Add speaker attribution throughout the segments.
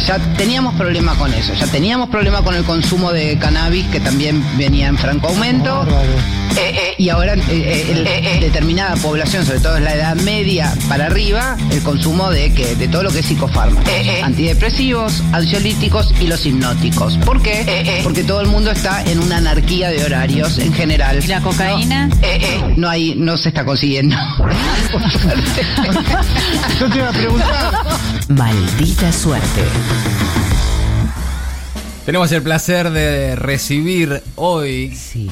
Speaker 1: ya teníamos problema con eso, ya teníamos problema con el consumo de cannabis que también venía en franco aumento. Eh, eh, y ahora eh, eh, el- determinada población, sobre todo en la edad media para arriba, el consumo de que de todo lo que es psicofármacos, antidepresivos, ansiolíticos y los hipnóticos. ¿Por qué? Porque todo el mundo está en una anarquía de horarios en general.
Speaker 2: ¿Y la cocaína?
Speaker 1: No, eh, eh, no hay, no se está consiguiendo.
Speaker 3: Yo te iba a preguntar.
Speaker 4: Maldita suerte.
Speaker 5: Tenemos el placer de recibir hoy
Speaker 4: Sí.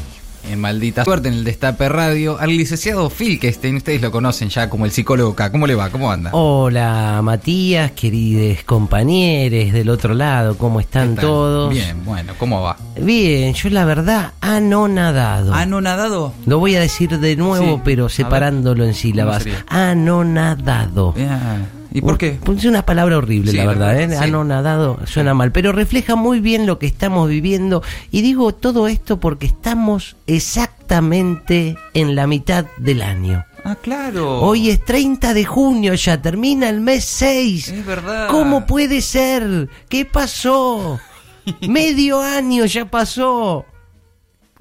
Speaker 5: En Maldita Suerte, en el Destape Radio, al licenciado Filkestein. Ustedes lo conocen ya como el psicólogo acá. ¿Cómo le va? ¿Cómo anda?
Speaker 4: Hola Matías, queridos compañeros del otro lado, ¿cómo
Speaker 5: ¿Qué
Speaker 4: están todos?
Speaker 5: Bien, bueno, ¿cómo va?
Speaker 4: Bien, yo la verdad anonadado.
Speaker 5: ¿Anonadado?
Speaker 4: Lo voy a decir de nuevo,
Speaker 5: Sí,
Speaker 4: pero separándolo en sílabas. Anonadado.
Speaker 5: ¿Y por qué?
Speaker 4: Pues es una palabra horrible,
Speaker 5: Sí,
Speaker 4: la verdad,
Speaker 5: verdad,
Speaker 4: ¿eh?
Speaker 5: sí.
Speaker 4: Anonadado suena mal, pero refleja muy bien lo que estamos viviendo. Y digo todo esto porque estamos exactamente en la mitad del año.
Speaker 5: Ah, claro.
Speaker 4: Hoy es 30 de junio, ya termina el mes 6.
Speaker 5: Es verdad.
Speaker 4: ¿Cómo puede ser? ¿Qué pasó? Medio año ya pasó.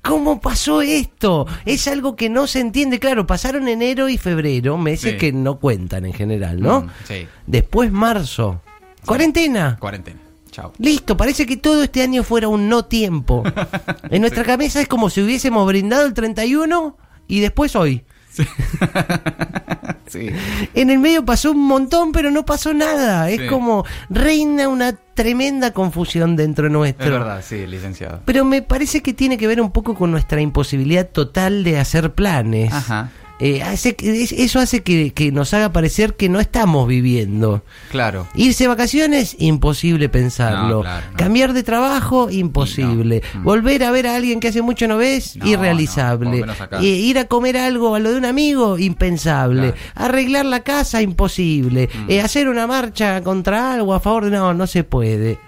Speaker 4: ¿Cómo pasó esto? Es algo que no se entiende. Claro, pasaron enero y febrero, meses
Speaker 5: Sí.
Speaker 4: que no cuentan en general, ¿no?
Speaker 5: Mm, sí.
Speaker 4: Después marzo. Cuarentena.
Speaker 5: Cuarentena. Chao.
Speaker 4: Listo, parece que todo este año fuera un no tiempo. En nuestra cabeza es como si hubiésemos brindado el 31 y después hoy.
Speaker 5: Sí.
Speaker 4: En el medio pasó un montón, pero no pasó nada. Es
Speaker 5: Sí.
Speaker 4: como reina una tremenda confusión dentro
Speaker 5: Es
Speaker 4: nuestro.
Speaker 5: verdad, sí, licenciado.
Speaker 4: Pero me parece que tiene que ver un poco con nuestra imposibilidad total de hacer planes.
Speaker 5: Ajá.
Speaker 4: Eh, hace eso hace que, que nos haga parecer que no estamos viviendo.
Speaker 5: Claro.
Speaker 4: Irse de vacaciones, imposible pensarlo.
Speaker 5: No, claro, no.
Speaker 4: Cambiar de trabajo, imposible.
Speaker 5: No. Mm.
Speaker 4: Volver a ver a alguien que hace mucho no ves, irrealizable. Eh, ir a comer algo a lo de un amigo, impensable.
Speaker 5: Claro.
Speaker 4: Arreglar la casa, imposible.
Speaker 5: Mm.
Speaker 4: Eh, hacer una marcha contra algo a favor de... No, no se puede.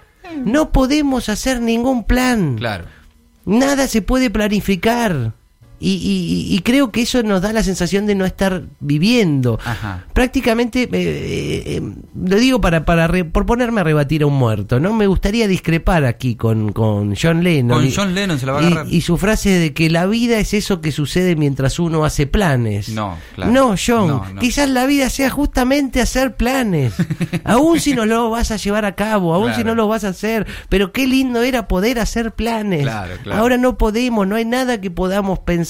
Speaker 4: No podemos hacer ningún plan.
Speaker 5: Claro.
Speaker 4: Nada se puede planificar. Y, y- y creo que eso nos da la sensación de no estar viviendo.
Speaker 5: Ajá.
Speaker 4: Prácticamente, eh, eh, eh, lo digo para, para re- por ponerme a rebatir a un muerto, ¿no? Me gustaría discrepar aquí con, con John Lennon.
Speaker 5: Con
Speaker 4: y-
Speaker 5: John Lennon se la va a
Speaker 4: y-
Speaker 5: agarrar.
Speaker 4: Y, su frase de que la vida es eso que sucede mientras uno hace planes.
Speaker 5: No, claro.
Speaker 4: No, John,
Speaker 5: No, no.
Speaker 4: quizás la vida sea justamente hacer planes. aún si no lo vas a llevar a cabo, aún si no lo vas a hacer. Pero qué lindo era poder hacer planes.
Speaker 5: Claro, claro.
Speaker 4: Ahora no podemos, no hay nada que podamos pensar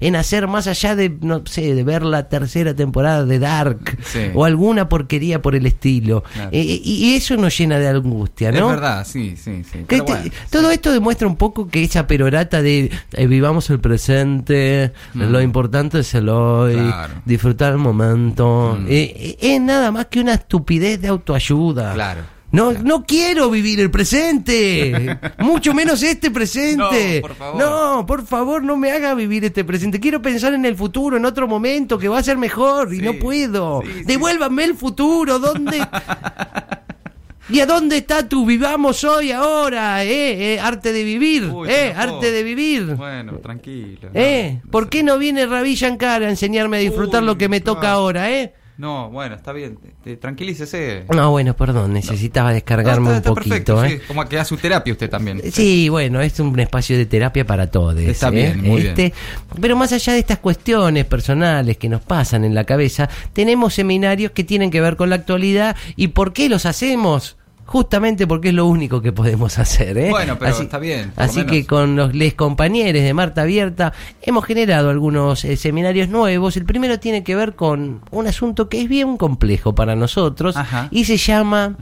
Speaker 4: en hacer más allá de, no sé, de ver la tercera temporada de Dark
Speaker 5: Sí.
Speaker 4: o alguna porquería por el estilo.
Speaker 5: Claro.
Speaker 4: Eh, y, eso nos llena de angustia, ¿no?
Speaker 5: Es verdad, sí, sí, sí.
Speaker 4: Que
Speaker 5: Pero
Speaker 4: te-
Speaker 5: bueno,
Speaker 4: todo esto demuestra un poco que esa perorata de eh, vivamos el presente, lo importante es el hoy,
Speaker 5: Mm. Claro.
Speaker 4: disfrutar el momento,
Speaker 5: Mm.
Speaker 4: eh, eh, es nada más que una estupidez de autoayuda.
Speaker 5: Claro.
Speaker 4: No, no quiero vivir el presente, mucho menos este presente.
Speaker 5: No, por favor.
Speaker 4: No, por favor, no me haga vivir este presente. Quiero pensar en el futuro, en otro momento que va a ser mejor y
Speaker 5: Sí,
Speaker 4: no puedo.
Speaker 5: sí, sí.
Speaker 4: Devuélvame el futuro, ¿dónde? ¿Y a dónde está tu vivamos hoy, ahora? ¿Eh? eh, arte de vivir,
Speaker 5: Uy,
Speaker 4: ¿eh? arte de vivir.
Speaker 5: Bueno, tranquilo.
Speaker 4: ¿Eh?
Speaker 5: No,
Speaker 4: ¿Por qué no viene Ravi Shankar a enseñarme a disfrutar
Speaker 5: Uy,
Speaker 4: lo que me toca ahora, eh?
Speaker 5: No, bueno, está bien. te- Tranquilícese.
Speaker 4: No, bueno, perdón, necesitaba descargarme
Speaker 5: No,
Speaker 4: un
Speaker 5: está-
Speaker 4: poquito,
Speaker 5: perfecto,
Speaker 4: ¿eh?
Speaker 5: sí, Como que hace su terapia usted también.
Speaker 4: Sí, bueno, es un espacio de terapia para todos.
Speaker 5: Está
Speaker 4: ¿eh?
Speaker 5: bien, muy
Speaker 4: Este, Pero más allá de estas cuestiones personales que nos pasan en la cabeza, tenemos seminarios que tienen que ver con la actualidad y por qué los hacemos. Justamente porque es lo único que podemos hacer. ¿eh?
Speaker 5: Bueno, pero está bien,
Speaker 4: Así que con los les compañeros de Marta Abierta hemos generado algunos eh, seminarios nuevos. El primero tiene que ver con un asunto que es bien complejo para nosotros
Speaker 5: Ajá.
Speaker 4: y se llama.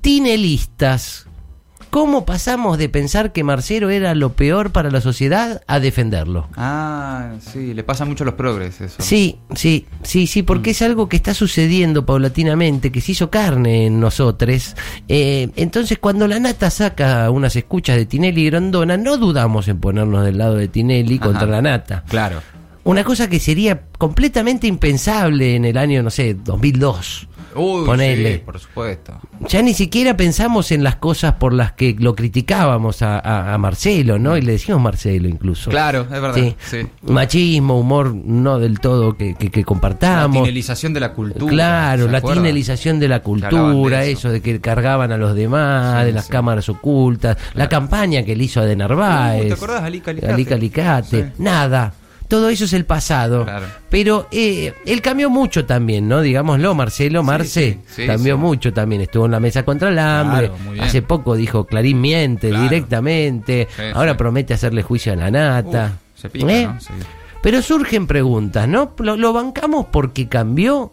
Speaker 4: Tinelistas. ¿Cómo pasamos de pensar que Marcelo era lo peor para la sociedad a defenderlo?
Speaker 5: Ah, sí, le pasa mucho a los progres eso.
Speaker 4: Sí, sí, sí, sí, porque es algo que está sucediendo paulatinamente, que se hizo carne en nosotros. Eh, entonces, cuando la nata saca unas escuchas de Tinelli y Grondona, no dudamos en ponernos del lado de Tinelli
Speaker 5: Ajá.
Speaker 4: contra la nata.
Speaker 5: Claro.
Speaker 4: Una cosa que sería completamente impensable en el año, no sé, 2002.
Speaker 5: Uy,
Speaker 4: Ponele.
Speaker 5: sí, por supuesto.
Speaker 4: Ya ni siquiera pensamos en las cosas por las que lo criticábamos a, a- a Marcelo, ¿no? Y le decimos Marcelo incluso.
Speaker 5: Claro, es verdad.
Speaker 4: Sí.
Speaker 5: Sí.
Speaker 4: Machismo, humor no del todo que, que, que
Speaker 5: La
Speaker 4: compartamos.
Speaker 5: tinelización de la cultura.
Speaker 4: Claro,
Speaker 5: ¿se
Speaker 4: la tinelización de la cultura,
Speaker 5: de
Speaker 4: eso.
Speaker 5: eso.
Speaker 4: de que cargaban a los demás,
Speaker 5: Sí,
Speaker 4: de las cámaras ocultas, la campaña que le hizo a de Narváez.
Speaker 5: ¿te acordás? Alica Alicate.
Speaker 4: Alica Alicate.
Speaker 5: Sí.
Speaker 4: Nada. Todo eso es el pasado.
Speaker 5: Claro.
Speaker 4: Pero eh, él cambió mucho también, ¿no? Digámoslo, Marcelo, Marce,
Speaker 5: sí, sí,
Speaker 4: cambió mucho también. Estuvo en la mesa contra el hambre.
Speaker 5: Claro.
Speaker 4: Hace poco dijo Clarín miente
Speaker 5: Claro.
Speaker 4: directamente. Ahora promete hacerle juicio a la nata.
Speaker 5: Uf, se pica,
Speaker 4: ¿Eh?
Speaker 5: ¿no?
Speaker 4: Pero surgen preguntas, ¿no? ¿Lo, lo bancamos porque cambió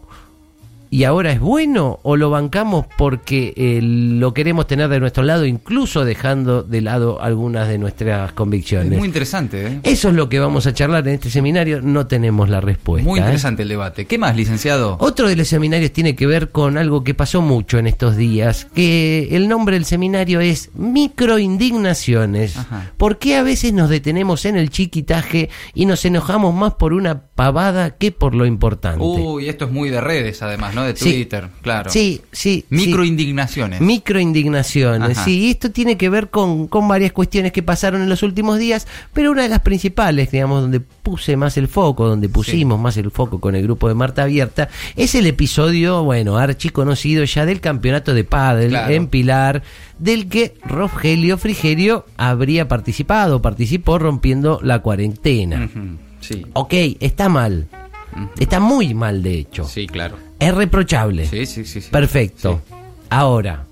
Speaker 4: y ahora es bueno? ¿O lo bancamos porque eh, lo queremos tener de nuestro lado, incluso dejando de lado algunas de nuestras
Speaker 5: Es
Speaker 4: convicciones?
Speaker 5: muy interesante, ¿eh?
Speaker 4: Eso es lo que vamos a charlar en este seminario. No tenemos la respuesta.
Speaker 5: Muy
Speaker 4: ¿eh?
Speaker 5: interesante el debate. ¿Qué más, licenciado?
Speaker 4: Otro de los seminarios tiene que ver con algo que pasó mucho en estos días, que el nombre del seminario es Microindignaciones.
Speaker 5: Ajá.
Speaker 4: ¿Por qué a veces nos detenemos en el chiquitaje y nos enojamos más por una pavada que por lo importante?
Speaker 5: Uy, esto es muy de redes, además, ¿no? De
Speaker 4: Sí.
Speaker 5: Twitter, claro.
Speaker 4: Sí, sí. sí.
Speaker 5: Microindignaciones.
Speaker 4: Microindignaciones,
Speaker 5: Ajá.
Speaker 4: sí, y esto tiene que ver con, con varias cuestiones que pasaron en los últimos días, pero una de las principales, digamos, donde puse más el foco, donde pusimos más el foco con el grupo de Marta Abierta, es el episodio, bueno, archi conocido ya del campeonato de pádel
Speaker 5: Claro.
Speaker 4: en Pilar, del que Rogelio Frigerio habría participado, participó rompiendo la cuarentena.
Speaker 5: Ujú, Sí.
Speaker 4: Ok, está mal, está muy mal de hecho,
Speaker 5: Sí, claro.
Speaker 4: Es reprochable.
Speaker 5: Sí, sí, sí. sí.
Speaker 4: Perfecto. Ahora,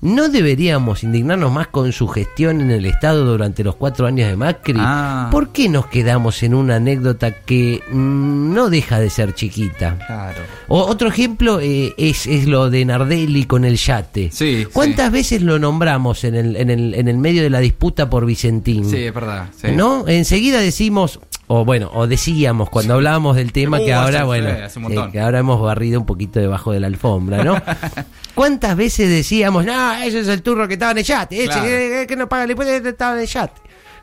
Speaker 4: ¿no deberíamos indignarnos más con su gestión en el Estado durante los cuatro años de Macri?
Speaker 5: Ah.
Speaker 4: ¿Por qué nos quedamos en una anécdota que mm, no deja de ser chiquita?
Speaker 5: Claro.
Speaker 4: O, otro ejemplo eh, es, es lo de Nardelli con el yate.
Speaker 5: Sí,
Speaker 4: ¿Cuántas veces lo nombramos en el, en, el, en el medio de la disputa por Vicentín?
Speaker 5: Sí, es verdad. sí.
Speaker 4: ¿No? Enseguida decimos, o bueno, o decíamos cuando hablábamos del tema
Speaker 5: Uh,
Speaker 4: que ahora,
Speaker 5: hace-
Speaker 4: bueno,
Speaker 5: hace un
Speaker 4: eh, que ahora hemos barrido un poquito debajo de la alfombra, ¿no? ¿Cuántas veces decíamos, no, ese es el turro que estaba en el yate, ese
Speaker 5: Claro.
Speaker 4: que no paga el impuesto estaba en el yate?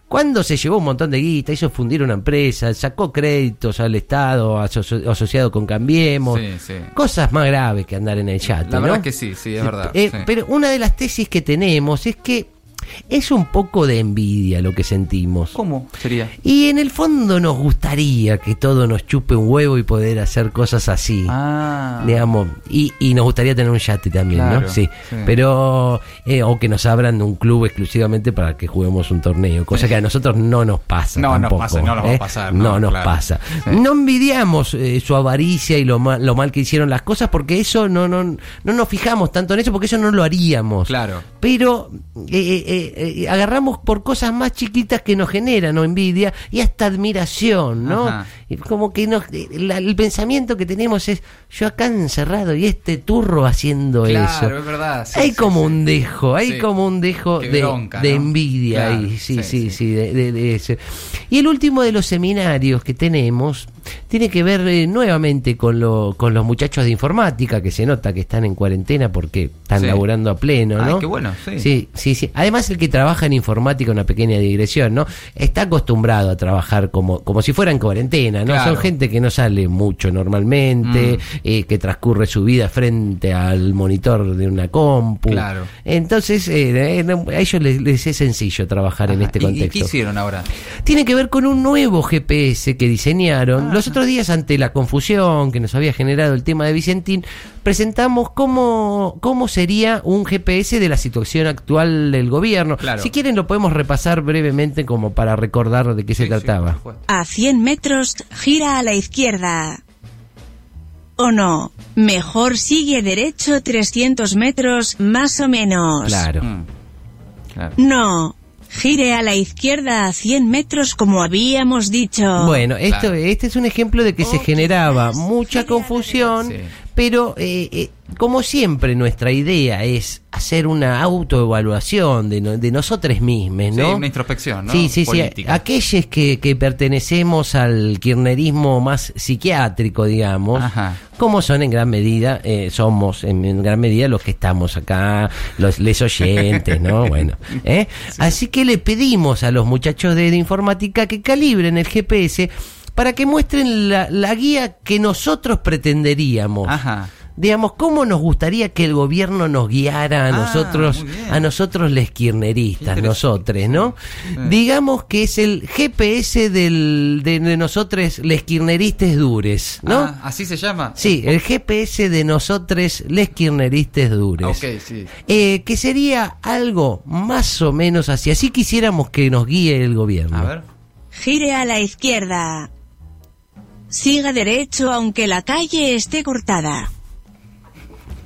Speaker 4: Cuando se llevó un montón de guita, hizo fundir una empresa, sacó créditos al Estado aso- asociado con Cambiemos,
Speaker 5: Sí, sí.
Speaker 4: cosas más graves que andar en el yate.
Speaker 5: La
Speaker 4: ¿no?
Speaker 5: verdad que sí, sí, es verdad.
Speaker 4: Eh,
Speaker 5: sí.
Speaker 4: Pero una de las tesis que tenemos es que es un poco de envidia lo que sentimos.
Speaker 5: ¿Cómo sería?
Speaker 4: Y en el fondo nos gustaría que todo nos chupe un huevo y poder hacer cosas así.
Speaker 5: Ah.
Speaker 4: Digamos, y, y nos gustaría tener un yate también,
Speaker 5: Claro,
Speaker 4: ¿no? Sí.
Speaker 5: sí.
Speaker 4: Pero, eh, o que nos abran un club exclusivamente para que juguemos un torneo, cosa que a nosotros no nos pasa.
Speaker 5: No,
Speaker 4: tampoco,
Speaker 5: pasa, no nos va a
Speaker 4: ¿eh?
Speaker 5: pasar,
Speaker 4: No,
Speaker 5: no,
Speaker 4: nos
Speaker 5: claro.
Speaker 4: pasa.
Speaker 5: Sí.
Speaker 4: No envidiamos eh, su avaricia y lo mal, lo mal que hicieron las cosas, porque eso no, no, no nos fijamos tanto en eso, porque eso no lo haríamos.
Speaker 5: Claro.
Speaker 4: Pero eh, eh, eh, agarramos por cosas más chiquitas que nos generan o envidia y hasta admiración, ¿no?
Speaker 5: Ajá.
Speaker 4: Como que nos, eh, la- el pensamiento que tenemos es yo acá encerrado y este turro haciendo
Speaker 5: Claro,
Speaker 4: eso.
Speaker 5: es verdad. sí,
Speaker 4: hay
Speaker 5: sí,
Speaker 4: como
Speaker 5: sí.
Speaker 4: un dejo, hay como un dejo
Speaker 5: Qué
Speaker 4: de,
Speaker 5: bronca,
Speaker 4: de
Speaker 5: ¿no?
Speaker 4: envidia
Speaker 5: Claro,
Speaker 4: ahí, sí, sí,
Speaker 5: sí,
Speaker 4: de, de- de ese. Y el último de los seminarios que tenemos tiene que ver eh, nuevamente con, lo, con los muchachos de informática, que se nota que están en cuarentena porque están
Speaker 5: Sí.
Speaker 4: laburando a pleno,
Speaker 5: Ay,
Speaker 4: ¿no?
Speaker 5: qué bueno, sí.
Speaker 4: Sí, sí, sí. Además, el que trabaja en informática, una pequeña digresión, ¿no? Está acostumbrado a trabajar como, como si fuera en cuarentena, ¿no?
Speaker 5: Claro.
Speaker 4: Son gente que no sale mucho normalmente,
Speaker 5: Mm.
Speaker 4: eh, que transcurre su vida frente al monitor de una compu.
Speaker 5: Claro.
Speaker 4: Entonces, eh, eh, a ellos les, les es sencillo trabajar en este
Speaker 5: ¿Y- ¿Y,
Speaker 4: contexto.
Speaker 5: qué hicieron ahora?
Speaker 4: Tiene que ver con un nuevo GPS que diseñaron. Los otros días, ante la confusión que nos había generado el tema de Vicentín, presentamos cómo, cómo sería un GPS de la situación actual del gobierno.
Speaker 5: Claro.
Speaker 4: Si quieren, lo podemos repasar brevemente como para recordar de qué se
Speaker 5: Sí,
Speaker 4: trataba.
Speaker 2: A 100 metros, gira a la izquierda. ¿O no? Mejor sigue derecho 300 metros, más o menos.
Speaker 4: claro.
Speaker 5: Mm. Claro.
Speaker 2: No. Gire a la izquierda a 100 metros como habíamos dicho.
Speaker 4: Bueno, esto,
Speaker 5: Claro.
Speaker 4: este es un ejemplo de que se
Speaker 2: O
Speaker 4: generaba mucha confusión.
Speaker 5: Sí.
Speaker 4: Pero eh, eh, como siempre nuestra idea es hacer una autoevaluación de, no- de nosotros mismos,
Speaker 5: Sí,
Speaker 4: ¿no?
Speaker 5: una introspección, ¿no?
Speaker 4: Sí, sí, sí. Aquellos que, que pertenecemos al kirchnerismo más psiquiátrico, digamos,
Speaker 5: Ajá.
Speaker 4: como son en gran medida, eh, somos en, en gran medida los que estamos acá, los les oyentes, ¿no? Bueno, ¿eh? Así que le pedimos a los muchachos de, de informática que calibren el GPS para que muestren la, la guía que nosotros pretenderíamos.
Speaker 5: Ajá.
Speaker 4: Digamos, ¿cómo nos gustaría que el gobierno nos guiara a
Speaker 5: Ah,
Speaker 4: nosotros, a nosotros les
Speaker 5: interesante.
Speaker 4: nosotros, ¿no?
Speaker 5: Sí.
Speaker 4: Digamos que es el GPS del, de, de nosotros les kirchneristas dures, ¿no?
Speaker 5: Ah, ¿Así se llama?
Speaker 4: Sí, el GPS de nosotros les kirchneristas dures.
Speaker 5: Ok, sí.
Speaker 4: Eh, que sería algo más o menos así. Así quisiéramos que nos guíe el gobierno.
Speaker 5: A ver.
Speaker 2: Gire a la izquierda. Siga derecho aunque la calle esté cortada.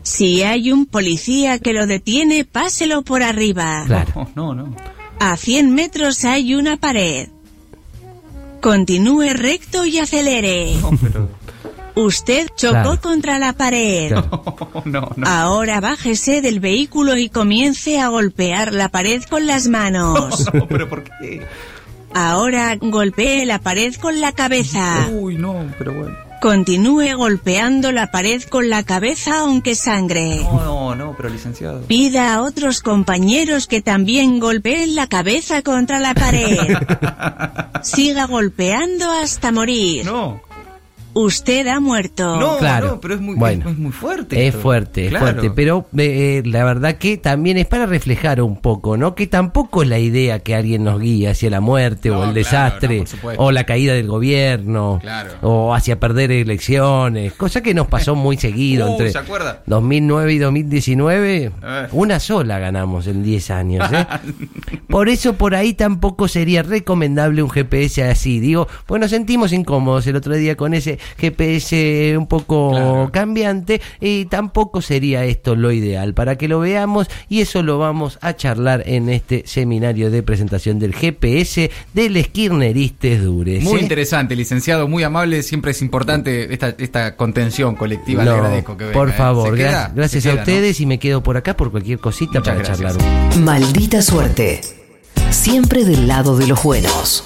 Speaker 2: Si hay un policía que lo detiene, páselo por arriba.
Speaker 4: Claro.
Speaker 5: No, no, no.
Speaker 2: A 100 metros hay una pared. Continúe recto y acelere.
Speaker 5: No, pero.
Speaker 2: Usted chocó
Speaker 4: Claro.
Speaker 2: contra la pared.
Speaker 4: Claro.
Speaker 5: No, no.
Speaker 2: Ahora bájese del vehículo y comience a golpear la pared con las manos.
Speaker 5: No, pero ¿por qué?
Speaker 2: Ahora golpee la pared con la cabeza.
Speaker 5: Uy, no, pero bueno.
Speaker 2: Continúe golpeando la pared con la cabeza aunque sangre.
Speaker 5: No, no, no, pero licenciado.
Speaker 2: Pida a otros compañeros que también golpeen la cabeza contra la pared. Siga golpeando hasta morir.
Speaker 5: No,
Speaker 2: Usted ha muerto.
Speaker 5: no,
Speaker 4: Claro.
Speaker 5: no, pero es muy,
Speaker 4: Bueno.
Speaker 5: es, es muy fuerte.
Speaker 4: Es
Speaker 5: esto.
Speaker 4: fuerte, es
Speaker 5: Claro.
Speaker 4: fuerte, pero eh, la verdad que también es para reflejar un poco, ¿no? Que tampoco es la idea que alguien nos guíe hacia la muerte
Speaker 5: No,
Speaker 4: o el
Speaker 5: claro,
Speaker 4: desastre
Speaker 5: no,
Speaker 4: o la caída del gobierno
Speaker 5: Claro.
Speaker 4: o hacia perder elecciones, cosa que nos pasó muy seguido
Speaker 5: Uh,
Speaker 4: entre
Speaker 5: ¿se acuerda?
Speaker 4: 2009 y 2019,
Speaker 5: Eh.
Speaker 4: una sola ganamos en 10 años, ¿eh? Por eso por ahí tampoco sería recomendable un GPS así. Digo, pues nos sentimos incómodos el otro día con ese GPS un poco
Speaker 5: Claro.
Speaker 4: cambiante y tampoco sería esto lo ideal para que lo veamos y eso lo vamos a charlar en este seminario de presentación del GPS del Esquirneristes Dures.
Speaker 5: Muy
Speaker 4: ¿eh?
Speaker 5: interesante, licenciado, muy amable. Siempre es importante esta, esta contención colectiva.
Speaker 4: No,
Speaker 5: Le agradezco que venga.
Speaker 4: por
Speaker 5: ¿eh?
Speaker 4: favor, gracias a ustedes y me quedo por acá por cualquier cosita
Speaker 5: Muchas
Speaker 4: para
Speaker 5: gracias.
Speaker 4: charlar.
Speaker 6: Maldita suerte. Siempre del lado de los buenos.